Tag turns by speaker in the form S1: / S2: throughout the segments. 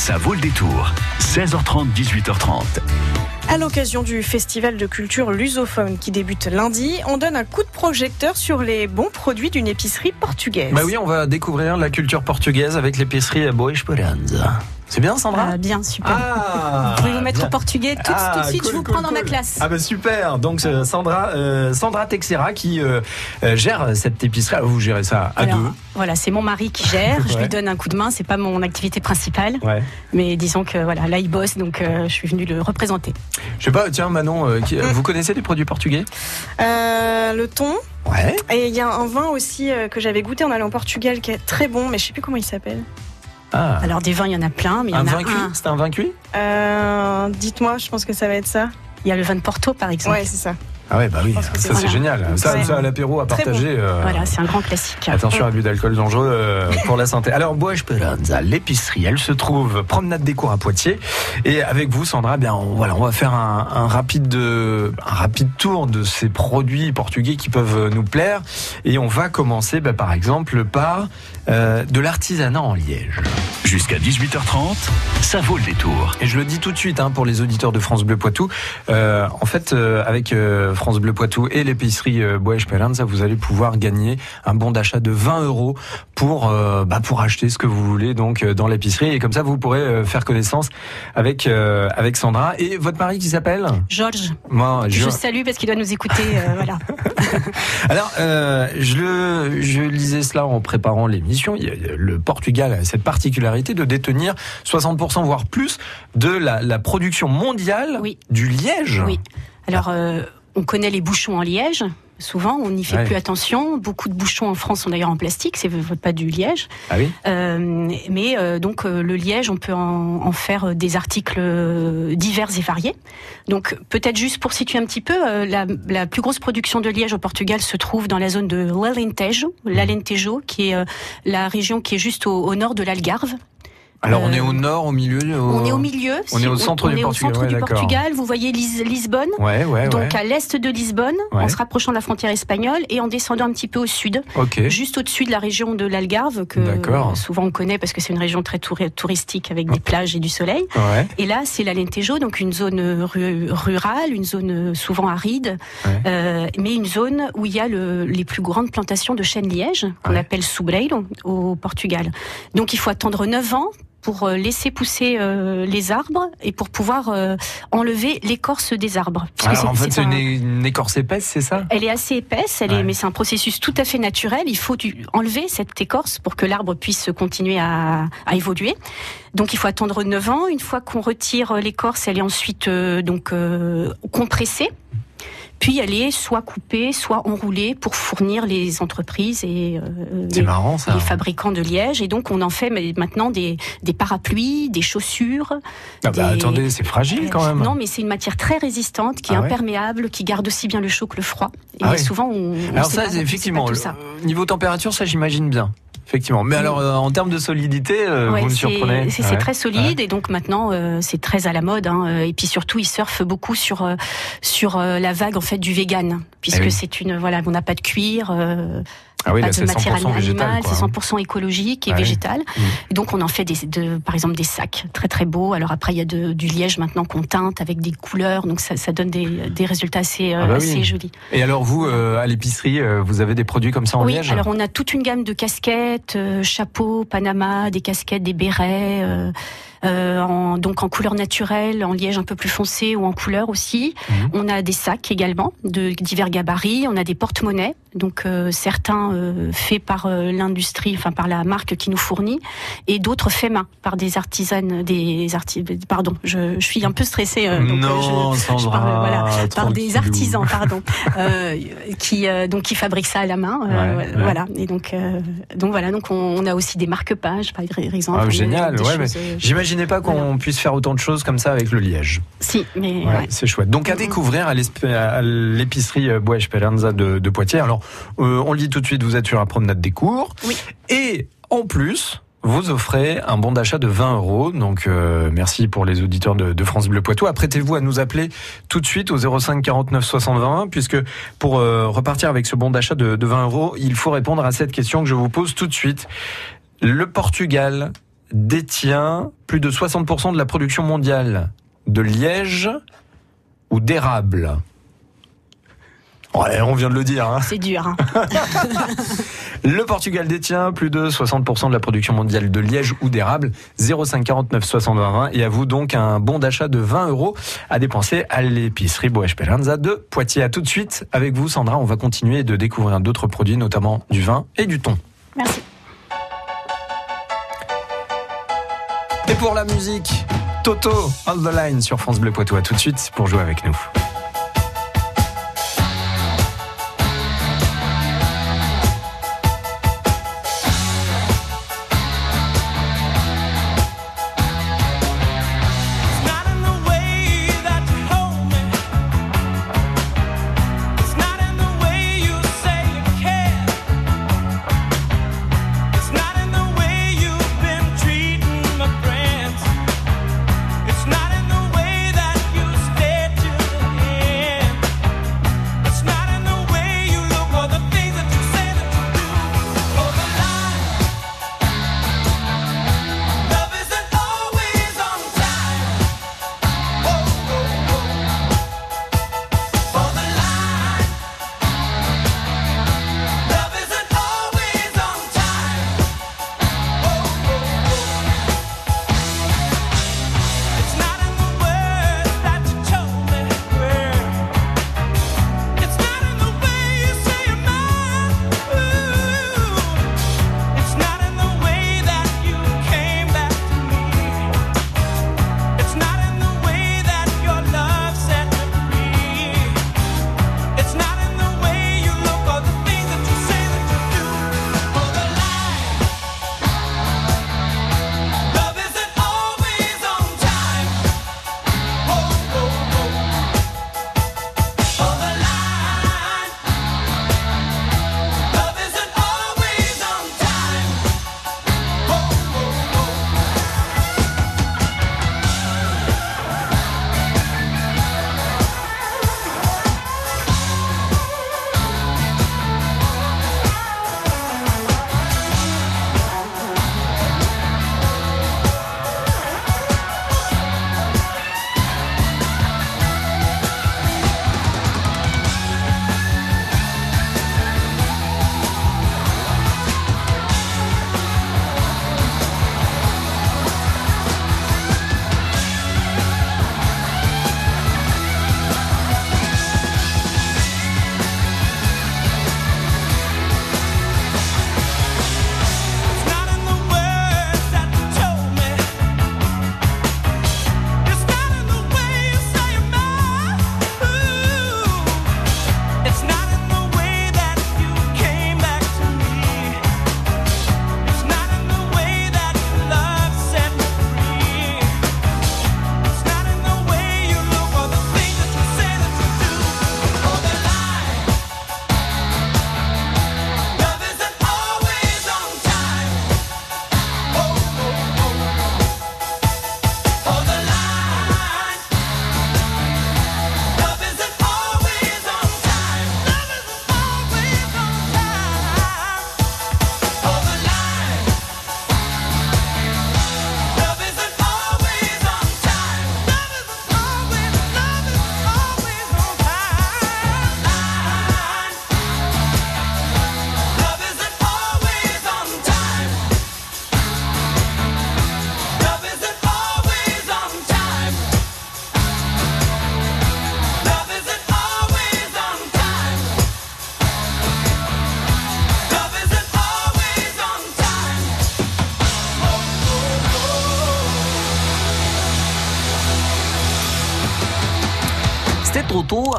S1: Ça vaut le détour. 16h30, 18h30.
S2: À l'occasion du festival de culture lusophone qui débute lundi, on donne un coup de projecteur sur les bons produits d'une épicerie portugaise.
S3: Bah oui, on va découvrir la culture portugaise avec l'épicerie Boa. C'est bien, Sandra
S2: Ah, bien, super.
S3: Ah,
S2: vous pouvez vous mettre
S3: bien.
S2: au portugais tout,
S3: Ah,
S2: tout de suite,
S3: cool,
S2: je vous
S3: cool,
S2: prends dans ma classe.
S3: Ah bah super. Donc euh, Sandra, euh, Sandra Texera qui euh, euh, gère cette épicerie. Ah, Vous gérez ça à
S2: Alors,
S3: deux.
S2: Voilà, c'est mon mari qui gère, je
S3: Ouais.
S2: lui donne un coup de main, c'est pas mon activité principale,
S3: Ouais.
S2: mais disons que voilà, là il bosse, donc euh, je suis venue le représenter.
S3: Je sais pas. Tiens, Manon, euh, qui-
S2: Mm.
S3: vous connaissez des produits portugais?
S2: Euh, le thon,
S3: Ouais.
S2: et il y a un vin aussi euh, que j'avais goûté en allant au Portugal qui est très bon, mais je sais plus comment il s'appelle.
S3: Ah.
S2: Alors des vins, il y en a plein, mais il y
S3: un
S2: en a
S3: vin cuit
S2: un.
S3: C'est un vin cuit
S2: Euh, Dites-moi, je pense que ça va être ça. Il y a le vin de Porto par exemple. Ouais, c'est ça.
S3: Ah ouais, bah oui. Ça
S2: c'est- voilà.
S3: génial. Ça,
S2: Ouais.
S3: ça à l'apéro à
S2: Très
S3: partager. euh,
S2: Voilà, c'est un grand classique.
S3: Attention à l'abus d'alcool dangereux euh, pour la santé. Alors, Bois Esperanza, l'épicerie, elle se trouve promenade des cours à Poitiers. Et avec vous, Sandra, bien, on, voilà, on va faire un, un rapide de, un rapide tour de ces produits portugais qui peuvent nous plaire. Et on va commencer, bah, par exemple, par euh, de l'artisanat en Liège.
S1: Jusqu'à 18h30, ça vaut le détour.
S3: Et je le dis tout de suite hein, pour les auditeurs de France Bleu Poitou. Euh, en fait, euh, avec euh, France Bleu Poitou et l'épicerie euh, Bois Esperanza, vous allez pouvoir gagner un bon d'achat de 20 euros pour euh, bah, pour acheter ce que vous voulez donc euh, dans l'épicerie. Et comme ça, vous pourrez faire connaissance avec euh, avec Sandra et votre mari qui s'appelle?
S2: Georges,
S3: Moi, je-
S2: je salue parce qu'il doit nous écouter. euh, voilà.
S3: Alors, je, le, je lisais cela en préparant l'émission. Le Portugal a cette particularité de détenir 60% voire plus de la, la production mondiale
S2: Oui.
S3: du liège.
S2: Oui. Alors, euh, on connaît les bouchons en liège. Souvent, on n'y fait
S3: Ouais.
S2: plus attention. Beaucoup de bouchons en France sont d'ailleurs en plastique, c'est pas du liège.
S3: Ah oui?
S2: Euh, mais euh, donc euh, le liège, on peut en, en faire des articles divers et variés. Donc peut-être juste pour situer un petit peu, la, la plus grosse production de liège au Portugal se trouve dans la zone de l'Alentejo, l'Alentejo, qui est la région qui est juste au, au nord de l'Algarve.
S3: Alors on
S2: Euh,
S3: est au nord, au milieu. au-
S2: On est au milieu.
S3: on est au centre
S2: on
S3: du
S2: est au
S3: Portugal,
S2: centre
S3: ouais,
S2: du. Portugal. Vous voyez Lis- Lisbonne.
S3: Ouais, ouais,
S2: Donc à l'est de Lisbonne, en se rapprochant de la frontière espagnole et en descendant un petit peu au sud,
S3: Ok.
S2: juste au-dessus de la région de l'Algarve, que euh, souvent on connaît parce que c'est une région très touri- touristique avec des plages et du soleil.
S3: Ouais.
S2: Et là, c'est l'Alentejo, donc une zone ru- rurale, une zone souvent aride, euh, mais une zone où il y a le- les plus grandes plantations de chênes liège, qu'on appelle Subreiro au Portugal. Donc il faut attendre 9 ans pour euh, laisser pousser euh, les arbres et pour pouvoir euh, enlever l'écorce des arbres.
S3: Alors, en fait, c'est
S2: un-
S3: une, écorce épaisse, c'est ça?
S2: Elle est assez épaisse, elle
S3: Ouais.
S2: est, mais c'est un processus tout à fait naturel. Il faut du- enlever cette écorce pour que l'arbre puisse continuer à, à évoluer. Donc il faut attendre 9 ans. Une fois qu'on retire l'écorce, elle est ensuite euh, donc compressée. Puis elle est soit coupée, soit enroulée pour fournir les entreprises et euh, les,
S3: marrant ça.
S2: les fabricants de liège. Et donc on en fait maintenant des, des parapluies, des chaussures.
S3: Ah bah,
S2: des-
S3: attendez, c'est fragile quand même.
S2: Non, mais c'est une matière très résistante, qui est
S3: Ah ouais
S2: imperméable, qui garde aussi bien le chaud que le froid. Et
S3: Ah
S2: souvent, on. on
S3: Alors
S2: sait
S3: ça,
S2: pas- on
S3: c'est
S2: sait
S3: effectivement,
S2: pas tout ça.
S3: niveau température, ça j'imagine bien. Effectivement. Mais alors, euh, en termes de solidité, euh,
S2: Ouais,
S3: vous me surprenez.
S2: C'est
S3: Ouais.
S2: très solide et donc maintenant euh, c'est très à la mode. hein, euh, et puis surtout, ils surfent beaucoup sur euh, sur euh, la vague en fait du vegan, puisque
S3: Eh oui.
S2: c'est une voilà, on n'a pas de cuir. Euh,
S3: Ah oui,
S2: pas
S3: là,
S2: de matière
S3: 100% végétal.
S2: animale, c'est 100% écologique et
S3: Ouais.
S2: végétal.
S3: Mm.
S2: Et donc on en fait des, de, par exemple des sacs très très beaux. Alors après il y a de- du liège maintenant qu'on teinte avec des couleurs, donc ça, ça donne des, des résultats assez, euh,
S3: Ah bah
S2: assez
S3: oui.
S2: jolis.
S3: Et alors vous, euh, à l'épicerie, euh, vous avez des produits comme ça en
S2: oui,
S3: liège?
S2: alors on a toute une gamme de casquettes, euh, chapeaux, Panama, des casquettes, des bérets, euh, euh, en, donc en couleur naturelle, en liège un peu plus foncé ou en couleur aussi.
S3: Mhm.
S2: On a des sacs également de divers gabarits. On a des porte-monnaies, donc euh, certains euh, faits par euh, l'industrie, enfin par la marque qui nous fournit, et d'autres faits main par des artisanes, des arti pardon, je, je suis un peu stressée. euh, donc, euh,
S3: non,
S2: je-
S3: Sandra,
S2: parle, voilà, par des artisans, pardon, euh, qui euh, donc qui fabriquent ça à la main, euh,
S3: Ouais, ouais.
S2: voilà. Et donc euh, donc voilà, donc on, on a aussi des marque-pages, par exemple.
S3: Ah,
S2: des-
S3: génial,
S2: des
S3: ouais, mais
S2: choses, euh,
S3: J'imaginais pas qu'on
S2: Voilà.
S3: puisse faire autant de choses comme ça avec le liège.
S2: Si, mais
S3: Ouais,
S2: ouais.
S3: C'est chouette. Donc à
S2: Mhm.
S3: découvrir à l'épicerie euh, Bois Esperanza de, de Poitiers. Alors euh, on le dit tout de suite, vous êtes sur la promenade des cours.
S2: Oui.
S3: Et en plus, vous offrez un bon d'achat de 20 euros. Donc euh, merci pour les auditeurs de, de France Bleu Poitou. Apprêtez-vous à nous appeler tout de suite au 05 49 60 20 puisque pour euh, repartir avec ce bon d'achat de, de 20 euros, il faut répondre à cette question que je vous pose tout de suite. Le Portugal
S4: détient plus de 60% de la production mondiale de liège ou d'érable Ouais, on vient de le dire. Hein.
S2: C'est dur. Hein.
S4: le Portugal détient plus de 60% de la production mondiale de liège ou d'érable. 05 49 60 20 Et à vous donc un bon d'achat de 20 euros à dépenser à l'épicerie Boa Esperanza de Poitiers. À tout de suite avec vous, Sandra. On va continuer de découvrir d'autres produits, notamment du vin et du thon.
S2: Merci.
S4: Et pour la musique, Toto, on the line sur France Bleu Poitou. À tout de suite pour jouer avec nous.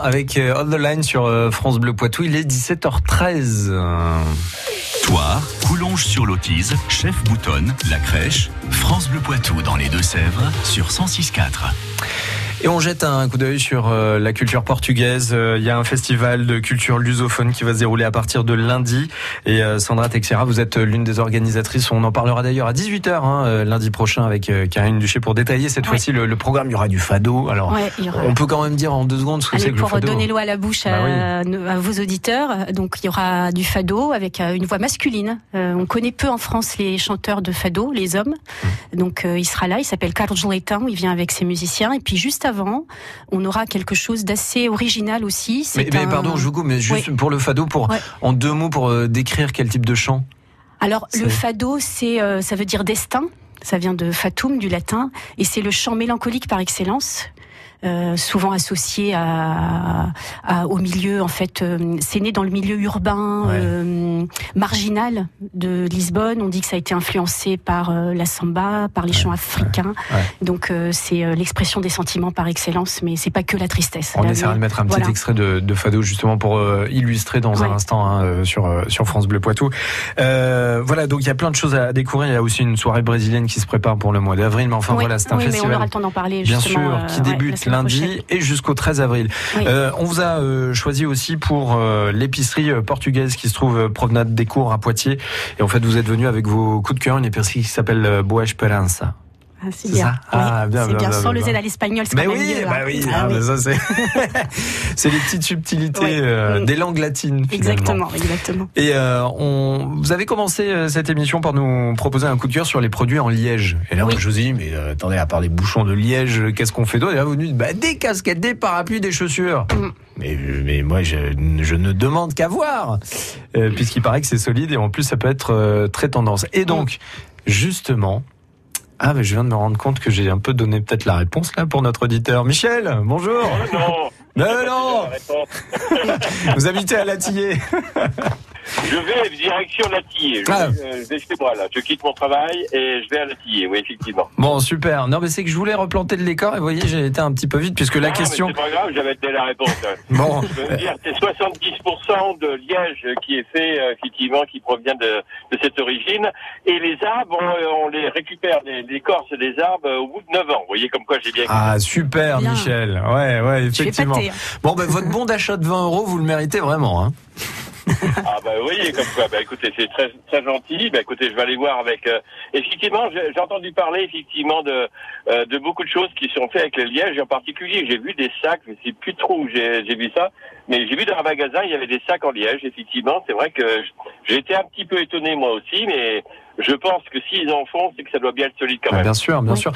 S4: Avec euh, On the Line sur euh, France Bleu Poitou. Il est 17h13.
S1: Toi, Coulonge sur l'Autise, Chef Boutonne, La Crèche, France Bleu Poitou dans les Deux-Sèvres sur 106.4.
S3: Et on jette un coup d'œil sur euh, la culture portugaise. Euh, Il y a un festival de culture lusophone qui va se dérouler à partir de lundi. Et euh, Sandra Texera, vous êtes l'une des organisatrices. On en parlera d'ailleurs à 18h hein, lundi prochain avec Karine Duché pour détailler cette
S2: Ouais.
S3: fois-ci le, le programme. Il y aura du fado. Alors,
S2: Ouais, aura-
S3: on peut quand même dire en deux secondes ce que c'est que le
S2: pour
S3: fado.
S2: donner l'eau à la bouche
S3: Bah
S2: à, à vos auditeurs, donc il y aura du fado avec euh, une voix masculine. Euh, on connaît peu en France les chanteurs de fado, les hommes.
S3: Mmh.
S2: Donc euh, il sera là, il s'appelle Carlos Leitão, il vient avec ses musiciens. Et puis juste avant, on aura quelque chose d'assez original aussi.
S3: Mais,
S2: C'est
S3: mais
S2: un-
S3: pardon, je vous coupe, mais juste pour le fado, pour
S2: Ouais.
S3: en deux mots pour euh, décrire quel type de chant?
S2: Alors le fado, c'est euh, ça veut dire destin. Ça vient de fatum du latin et c'est le chant mélancolique par excellence. Euh, souvent associé à, à- au milieu en fait euh, c'est né dans le milieu urbain
S3: Ouais.
S2: euh, marginal de Lisbonne on dit que ça a été influencé par la samba par les chants africains
S3: ouais.
S2: donc c'est l'expression des sentiments par excellence mais c'est pas que la tristesse
S3: On essaiera de mettre un petit
S2: voilà.
S3: extrait de, de Fado justement pour illustrer dans un instant hein, sur sur France Bleu Poitou. Voilà, donc il y a plein de choses à découvrir. Il y a aussi une soirée brésilienne qui se prépare pour le mois d'avril, mais enfin
S2: Oui,
S3: voilà, c'est un
S2: oui, mais on
S3: festival.
S2: aura le temps d'en parler
S3: Bien sûr, qui débute lundi
S2: prochaine.
S3: et jusqu'au 13 avril.
S2: Oui.
S3: Euh, on vous a euh, choisi aussi pour euh, l'épicerie portugaise qui se trouve promenade des cours à Poitiers. Et en fait, vous êtes venu avec vos coups de cœur, une épicerie qui s'appelle Boa Esperança.
S2: Ah, c'est bien.
S3: ça Ah, bien,
S2: c'est
S3: bien,
S2: bien.
S3: bien,
S2: Sans le. Z à l'espagnol, c'est
S3: Mais
S2: quand même
S3: oui,
S2: mieux,
S3: bah
S2: hein.
S3: oui,
S2: Ah
S3: ah,
S2: oui.
S3: mais ça c'est c'est les petites subtilités euh,
S2: Mm.
S3: des langues latines. finalement.
S2: Exactement, exactement.
S3: Et euh, on, vous avez commencé euh, cette émission par nous proposer un coup de cœur sur les produits en liège. Et là, je vous ai dit, mais euh, attendez, à part les bouchons de liège, qu'est-ce qu'on fait d'autre? Et là, vous nous dites, bah, des casquettes, des parapluies, des chaussures.
S2: Mm.
S3: Mais, mais moi, je, je ne demande qu'à voir, puisqu'il paraît que c'est solide et en plus, ça peut être très tendance. Et donc, justement. Ah, mais je viens de me rendre compte que j'ai un peu donné peut-être la réponse là pour notre auditeur. Michel, bonjour.
S5: Non.
S3: Mais non Vous habitez à Latillé.
S5: Je vais direction Latillé. Je,
S3: Ah.
S5: vais, euh, je vais chez moi là. Je quitte mon travail et je vais à Latillé. Oui, effectivement.
S3: Bon, super. Non, mais c'est que je voulais replanter le décor et vous voyez, j'ai été un petit peu vite puisque la
S5: Ah,
S3: question.
S5: C'est pas grave, j'avais donné la réponse. hein.
S3: Bon,
S5: Je veux vous dire, c'est 70% de liège qui est fait, euh, effectivement, qui provient de, de cette origine. Et les arbres, on, on les récupère, les- l'écorce des arbres, euh, au bout de 9 ans. Vous voyez comme quoi j'ai bien
S3: ah super,
S2: Bien.
S3: Michel. Ouais, ouais, effectivement.
S2: hein.
S3: Bon, ben votre bon d'achat de 20 euros, vous le méritez vraiment. Hein.
S5: Ah bah vous voyez comme quoi. Bah écoutez, c'est très très gentil. Bah écoutez, je vais aller voir avec. euh, effectivement, j'ai j'ai entendu parler effectivement de euh, de beaucoup de choses qui sont faites avec le liège. En particulier, j'ai vu des sacs. Je sais plus trop où j'ai j'ai vu ça, mais j'ai vu dans un magasin il y avait des sacs en liège. Effectivement, c'est vrai que j'ai été un petit peu étonné moi aussi, mais je pense que s'ils en font, c'est que ça doit bien être solide quand
S3: Ah,
S5: même.
S3: bien sûr, bien
S2: Oui.
S3: sûr.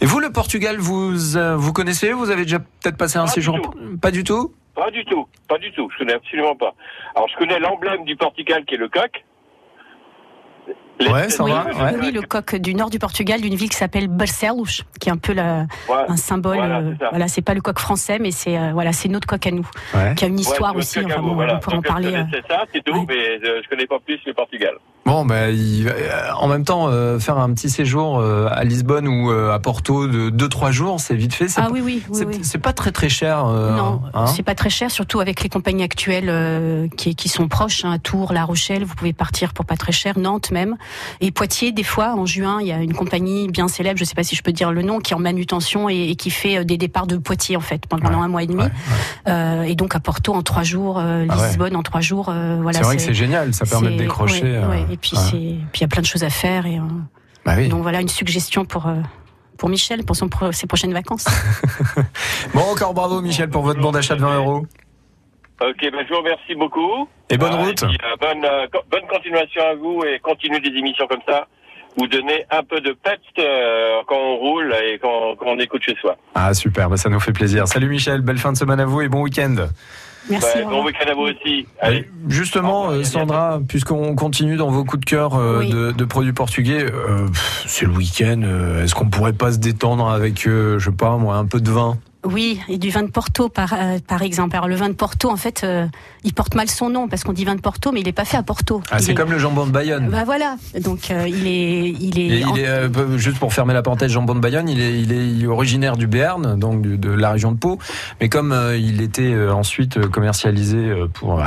S3: Et vous, le Portugal, vous euh, vous connaissez Vous avez déjà peut-être passé un
S5: Pas du
S3: séjour
S5: tout.
S3: Pas du tout.
S5: Pas du tout, pas du tout. Je connais absolument pas. Alors je connais l'emblème du Portugal qui est le coq.
S3: Ouais, ça
S2: Oui,
S3: va, ouais.
S2: oui, le coq du nord du Portugal, d'une ville qui s'appelle Barcelos, qui est un peu la, un symbole.
S5: Voilà,
S2: euh,
S5: c'est.
S2: Voilà, c'est pas le coq français, mais c'est euh, voilà, c'est notre coq à nous,
S3: Ouais.
S2: qui a une histoire
S5: Ouais,
S2: aussi. Enfin, on pourra en parler. Euh,
S5: connaissais ça, c'est tout,
S2: ouais.
S5: mais euh, je connais pas plus le Portugal.
S3: Bon, ben, il- euh, en même temps, euh, faire un petit séjour euh, à Lisbonne ou euh, à Porto de 2-3 jours, c'est vite fait. C'est
S2: Ah oui, oui, oui,
S3: c'est
S2: oui.
S3: c'est pas très très cher. euh,
S2: non,
S3: hein
S2: c'est pas très cher, surtout avec les compagnies actuelles euh, qui, qui sont proches, hein, Tours, La Rochelle, vous pouvez partir pour pas très cher, Nantes même. Et Poitiers, des fois, en juin, il y a une compagnie bien célèbre, je sais pas si je peux dire le nom, qui est en manutention et, et qui fait des départs de Poitiers en fait pendant
S3: Ouais,
S2: un mois et demi.
S3: Ouais, ouais.
S2: Euh, et donc à Porto en trois jours, euh,
S3: Ah.
S2: Lisbonne en trois jours. euh, voilà,
S3: c'est vrai que c'est génial, ça permet de décrocher.
S2: Et puis
S3: ouais.
S2: c'est, puis il y a plein de choses à faire. Et, euh,
S3: Bah oui.
S2: donc voilà une suggestion pour. euh, pour Michel, pour son pro- ses prochaines vacances.
S3: Bon, encore bravo Michel pour votre bon d'achat de 20 euros.
S5: Ok, ben je vous remercie beaucoup.
S3: Et bonne
S5: Ah,
S3: route.
S5: puis, euh, bonne, euh, co- bonne continuation à vous et continuez des émissions comme ça. Vous donnez un peu de pet euh, quand on roule et quand, quand on écoute chez soi.
S3: Ah super, bah, ça nous fait plaisir. Salut Michel, belle fin de semaine à vous et bon week-end.
S2: Merci.
S5: Bon week-end à vous aussi. Allez.
S3: Justement,
S5: revoir,
S3: euh, Sandra, puisqu'on continue dans vos coups de cœur euh,
S2: Oui.
S3: de, de produits portugais, euh, c'est le week-end. euh, Est-ce qu'on pourrait pas se détendre avec, euh, je sais pas moi, un peu de vin?
S2: Oui, et du vin de Porto par, euh, par exemple. Alors le vin de Porto, en fait, euh, il porte mal son nom parce qu'on dit vin de Porto, mais il n'est pas fait à Porto.
S3: Ah, c'est
S2: est-
S3: comme le jambon de Bayonne.
S2: Bah voilà, donc euh, il est, il est,
S3: Et
S2: en-
S3: il est, peu- juste pour fermer la parenthèse, jambon de Bayonne, il est, il est originaire du Béarn, donc de la région de Pau. Mais comme il était ensuite commercialisé pour,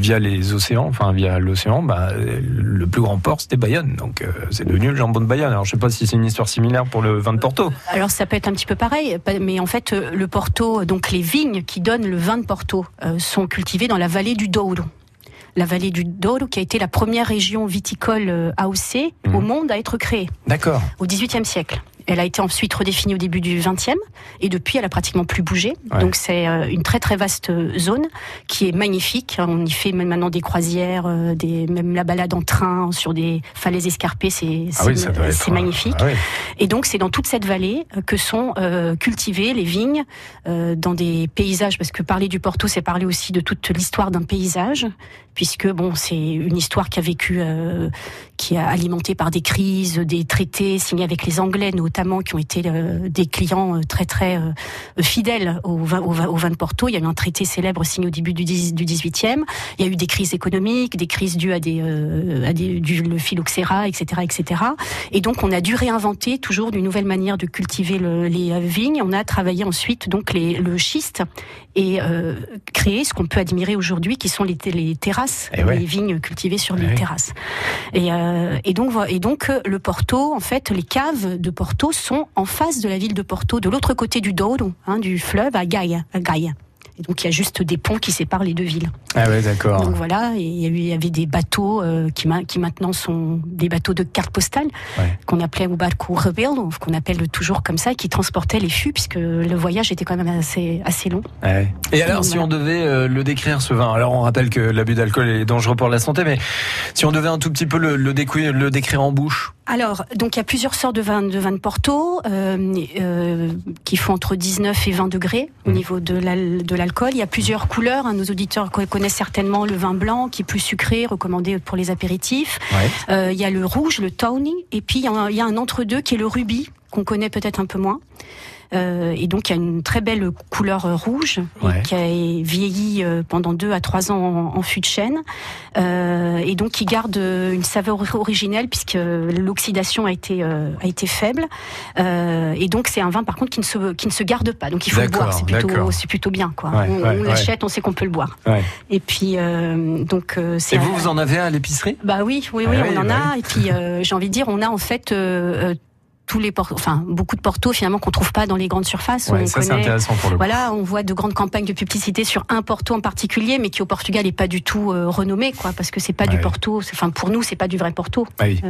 S3: via les océans, enfin via l'océan, bah, le plus grand port c'était Bayonne. Donc c'est devenu le jambon de Bayonne. Alors je sais pas si c'est une histoire similaire pour le vin de Porto.
S2: Alors ça peut être un petit peu pareil, mais en fait le Porto, donc les vignes qui donnent le vin de Porto, euh, sont cultivées dans la vallée du Douro. La vallée du Douro qui a été la première région viticole euh, AOC
S3: Mhm.
S2: au monde à être créée
S3: D'accord.
S2: au XVIIIe siècle. Elle a été ensuite redéfinie au début du XXe et depuis elle a pratiquement plus bougé.
S3: Ouais.
S2: Donc c'est euh, une très très vaste euh, zone qui est magnifique. On y fait même maintenant des croisières, euh, des, même la balade en train sur des falaises escarpées, c'est
S3: Ah oui, être.
S2: magnifique.
S3: Ah oui.
S2: Et donc c'est dans toute cette vallée que sont euh, cultivées les vignes euh, dans des paysages, parce que parler du Porto, c'est parler aussi de toute l'histoire d'un paysage, puisque bon, c'est une histoire qui a vécu, euh, qui est alimentée par des crises, des traités signés avec les Anglais notamment, qui ont été euh, des clients euh, très très euh, fidèles au vin, au, vin, au vin de Porto. Il y a eu un traité célèbre signé au début du, 10 du 18e. Il y a eu des crises économiques, des crises dues à des, à des du le phylloxéra, etc., etc. Et donc on a dû réinventer toujours une nouvelle manière de cultiver le- les vignes. On a travaillé ensuite donc les, le schiste et euh, créé ce qu'on peut admirer aujourd'hui, qui sont les, terrasses,
S3: Eh ouais.
S2: les vignes cultivées sur
S3: Eh
S2: les
S3: oui.
S2: terrasses. Et, euh, et donc vo- et donc le Porto, en fait, les caves de Porto sont en face de la ville de Porto, de l'autre côté du Douro, hein, du fleuve à Gaia. Et donc il y a juste des ponts qui séparent les deux villes.
S3: Ah ouais, d'accord.
S2: Donc voilà, et il y, avait des bateaux euh, qui, ma- qui maintenant sont des bateaux de carte postale,
S3: Ouais.
S2: qu'on appelait au barco rebelo, qu'on appelle toujours comme ça, qui transportaient les fûts, puisque le voyage était quand même assez, assez long.
S3: Ouais. Et alors,
S2: Donc,
S3: si
S2: voilà.
S3: on devait euh, le décrire ce vin, alors on rappelle que l'abus d'alcool est dangereux pour la santé, mais si on devait un tout petit peu le, le, découiller- le décrire en bouche,
S2: Alors, donc il y a plusieurs sortes de vins de, vins de Porto euh, euh, qui font entre 19 et 20 degrés au
S3: Mhm.
S2: niveau de de l'alcool. Il y a plusieurs couleurs. hein. Nos auditeurs co- connaissent certainement le vin blanc qui est plus sucré, recommandé pour les apéritifs.
S3: ouais.
S2: Euh, il y a le rouge, le tawny, et puis il y a un, un entre-deux qui est le rubis, qu'on connaît peut-être un peu moins. Euh, et donc il y a une très belle couleur euh, rouge et qui a vieilli euh, pendant deux à trois ans en, en fût de chêne. Euh, et donc qui garde une saveur originelle puisque l'oxydation a été euh, a été faible. Euh, et donc c'est un vin par contre qui ne se qui ne se garde pas. Donc il faut le boire. C'est plutôt c'est plutôt bien quoi.
S3: Ouais,
S2: on,
S3: ouais,
S2: on
S3: ouais.
S2: l'achète on sait qu'on peut le boire.
S3: Ouais.
S2: et puis euh, donc euh, c'est
S3: Et vous, vous en avez à l'épicerie?
S2: Bah oui, oui,
S3: Ah
S2: oui,
S3: oui,
S2: on en
S3: bah
S2: a. Et puis, euh, j'ai envie de dire, on a en fait euh, euh, tous les portos, enfin beaucoup de portos finalement qu'on trouve pas dans les grandes surfaces.
S3: Ouais,
S2: on
S3: ça c'est intéressant pour le coup.
S2: Voilà, on voit de grandes campagnes de publicité sur un porto en particulier, mais qui au Portugal est pas du tout euh, renommé, quoi, parce que c'est pas
S3: Ouais.
S2: du porto. Enfin, pour nous, c'est pas du vrai porto.
S3: Ah oui.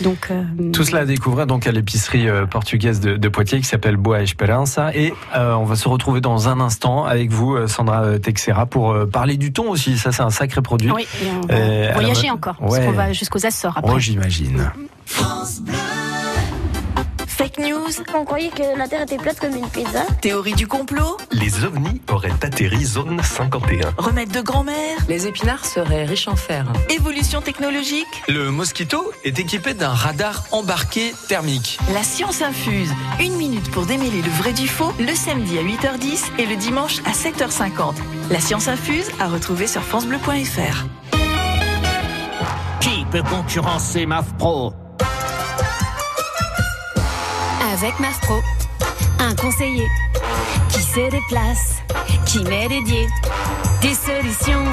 S2: Donc euh,
S3: Tout cela à découvrir donc à l'épicerie euh, portugaise de, de Poitiers qui s'appelle Boa Esperança et euh, on va se retrouver dans un instant avec vous euh, Sandra euh, Texera pour euh, parler du thon aussi ça c'est un sacré produit.
S2: oui, et on va
S3: Euh,
S2: voyager encore,
S3: ouais.
S2: parce qu'on va jusqu'aux Açores après.
S3: Oh j'imagine.
S6: Fake news,
S7: On croyait que la Terre était plate comme une pizza.
S6: théorie du complot,
S1: Les ovnis auraient atterri zone 51.
S6: remède de grand-mère,
S8: Les épinards seraient riches en fer.
S6: évolution technologique,
S3: Le Mosquito est équipé d'un radar embarqué thermique.
S6: la science infuse. Une minute pour démêler le vrai du faux, le samedi à 8h10 et le dimanche à 7h50. La science infuse à retrouver sur francebleu.fr.
S9: Qui peut concurrencer MAF Pro?
S10: Avec MAF Pro, un conseiller qui se déplace, qui m'est dédié. Des solutions,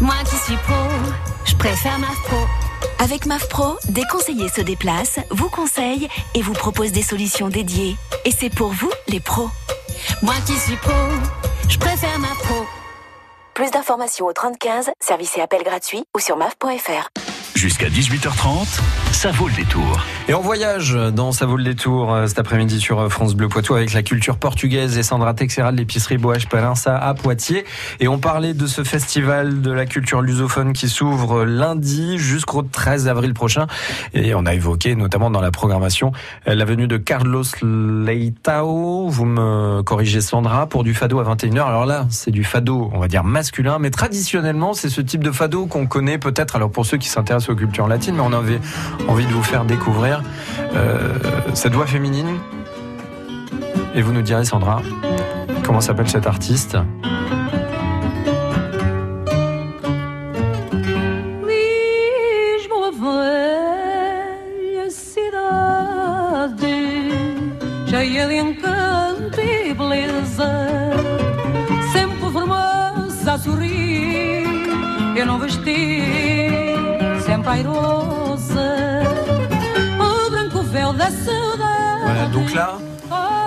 S10: moi qui suis pro, je préfère MAF Pro.
S11: Avec MAF Pro, des conseillers se déplacent, vous conseillent et vous proposent des solutions dédiées. Et c'est pour vous, les pros.
S10: Moi qui suis pro, je préfère MAF Pro.
S11: Plus d'informations au 3015, service et appel gratuit ou sur maf.fr.
S1: Jusqu'à 18h30, ça vaut le détour.
S3: Et on voyage dans Ça vaut le détour euh, cet après-midi sur euh, France Bleu Poitou avec la culture portugaise et Sandra Texera de l'épicerie Boa Esperança à Poitiers. Et on parlait de ce festival de la culture lusophone qui s'ouvre lundi jusqu'au 13 avril prochain. Et on a évoqué notamment dans la programmation euh, la venue de Carlos Leitao. Vous me corrigez Sandra pour du fado à 21h. Alors là, c'est du fado, on va dire masculin, mais traditionnellement, c'est ce type de fado qu'on connaît peut-être. Alors pour ceux qui s'intéressent aux cultures latines, mais on avait envie de vous faire découvrir euh, cette voix féminine. Et vous nous direz, Sandra, Comment s'appelle cet artiste? Voilà, donc là,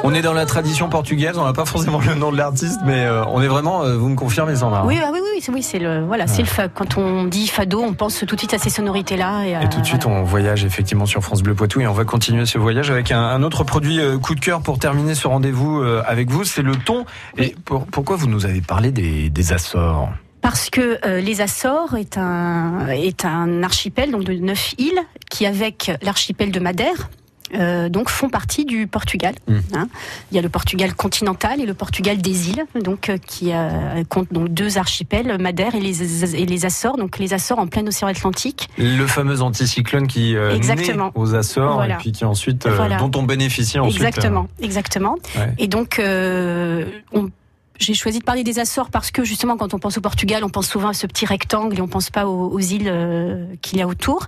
S3: on est dans la tradition portugaise, on n'a pas forcément le nom de l'artiste, mais euh, on est vraiment, euh, vous me confirmez Sandra.
S2: Oui, ah oui, oui, c'est oui, c'est le voilà, c'est le fa- quand on dit fado, on pense tout de suite à ces sonorités là. Et,
S3: Et tout de suite, on voyage effectivement sur France Bleu Poitou et on va continuer ce voyage avec un, un autre produit euh, coup de cœur pour terminer ce rendez-vous euh, avec vous, c'est le thon. Et pour- pourquoi vous nous avez parlé des, des Açores?
S2: Parce que euh, les Açores est un, est un archipel donc de neuf îles qui, avec l'archipel de Madère, euh, donc font partie du Portugal. hein. Il y a le Portugal continental et le Portugal des îles, donc euh, qui euh, compte donc deux archipels, Madère et les, et les Açores, donc les Açores en plein océan Atlantique.
S3: Le fameux anticyclone qui
S2: Exactement.
S3: naît aux Açores
S2: Voilà.
S3: et puis qui ensuite,
S2: Voilà.
S3: dont on bénéficie ensuite.
S2: Exactement, exactement.
S3: Ouais.
S2: Et donc, on- j'ai choisi de parler des Açores parce que justement, quand on pense au Portugal, on pense souvent à ce petit rectangle et on pense pas aux, aux îles euh, qu'il y a autour.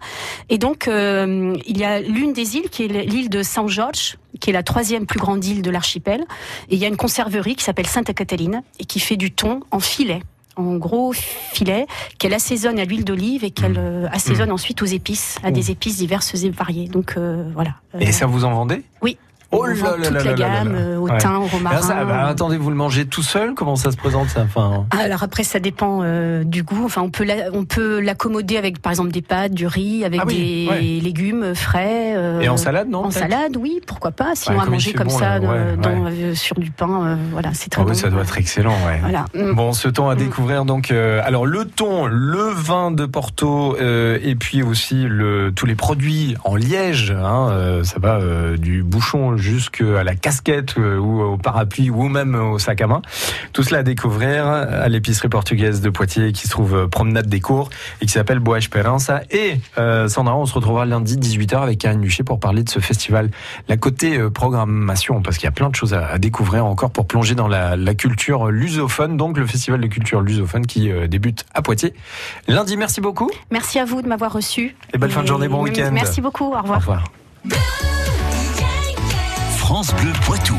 S2: Et donc, euh, il y a l'une des îles qui est l'île de São Jorge, qui est la troisième plus grande île de l'archipel. Et il y a une conserverie qui s'appelle Santa Catarina et qui fait du thon en filet en gros filet qu'elle assaisonne à l'huile d'olive et qu'elle euh, assaisonne ensuite aux épices, à des épices diverses et variées. Donc euh, voilà.
S3: Et ça vous en vendez
S2: Oui.
S3: Oh là
S2: vend
S3: là
S2: toute
S3: là
S2: la gamme, euh, au
S3: Ouais.
S2: thym, au romarin.
S3: ça, bah, attendez, vous le mangez tout seul Comment ça se présente ça enfin,
S2: Alors après, ça dépend euh, du goût. Enfin, on peut la- on peut l'accommoder avec, par exemple, des pâtes, du riz, avec
S3: Ah oui,
S2: des
S3: ouais.
S2: légumes frais. euh,
S3: Et en salade, non,
S2: En salade, oui, pourquoi pas. Sinon,
S3: Ouais,
S2: à
S3: comme
S2: manger comme
S3: bon,
S2: ça,
S3: là,
S2: dans- euh, sur du pain, voilà, c'est très
S3: Ah
S2: bon.
S3: ça doit être excellent, ouais.
S2: Voilà. Mm.
S3: Bon, ce thon à découvrir donc. euh, alors le thon, le vin de Porto, euh, et puis aussi le, tous les produits en liège. Hein, euh, ça va euh, du bouchon jusqu'à la casquette euh, ou au parapluie ou même au sac à main. Tout cela à découvrir à l'épicerie portugaise de Poitiers qui se trouve euh, promenade des cours et qui s'appelle Boa Esperança. Et euh, Sandra, on se retrouvera lundi 18h avec Karine Luché pour parler de ce festival. La côté euh, programmation, parce qu'il y a plein de choses à, à découvrir encore pour plonger dans la, la culture lusophone. Donc le festival de culture lusophone qui euh, débute à Poitiers. Lundi, merci beaucoup.
S2: Merci à vous de m'avoir reçu.
S3: Et belle fin de journée, bon week-end.
S2: Merci beaucoup. Au revoir.
S3: Au revoir.
S1: France Bleu Poitou.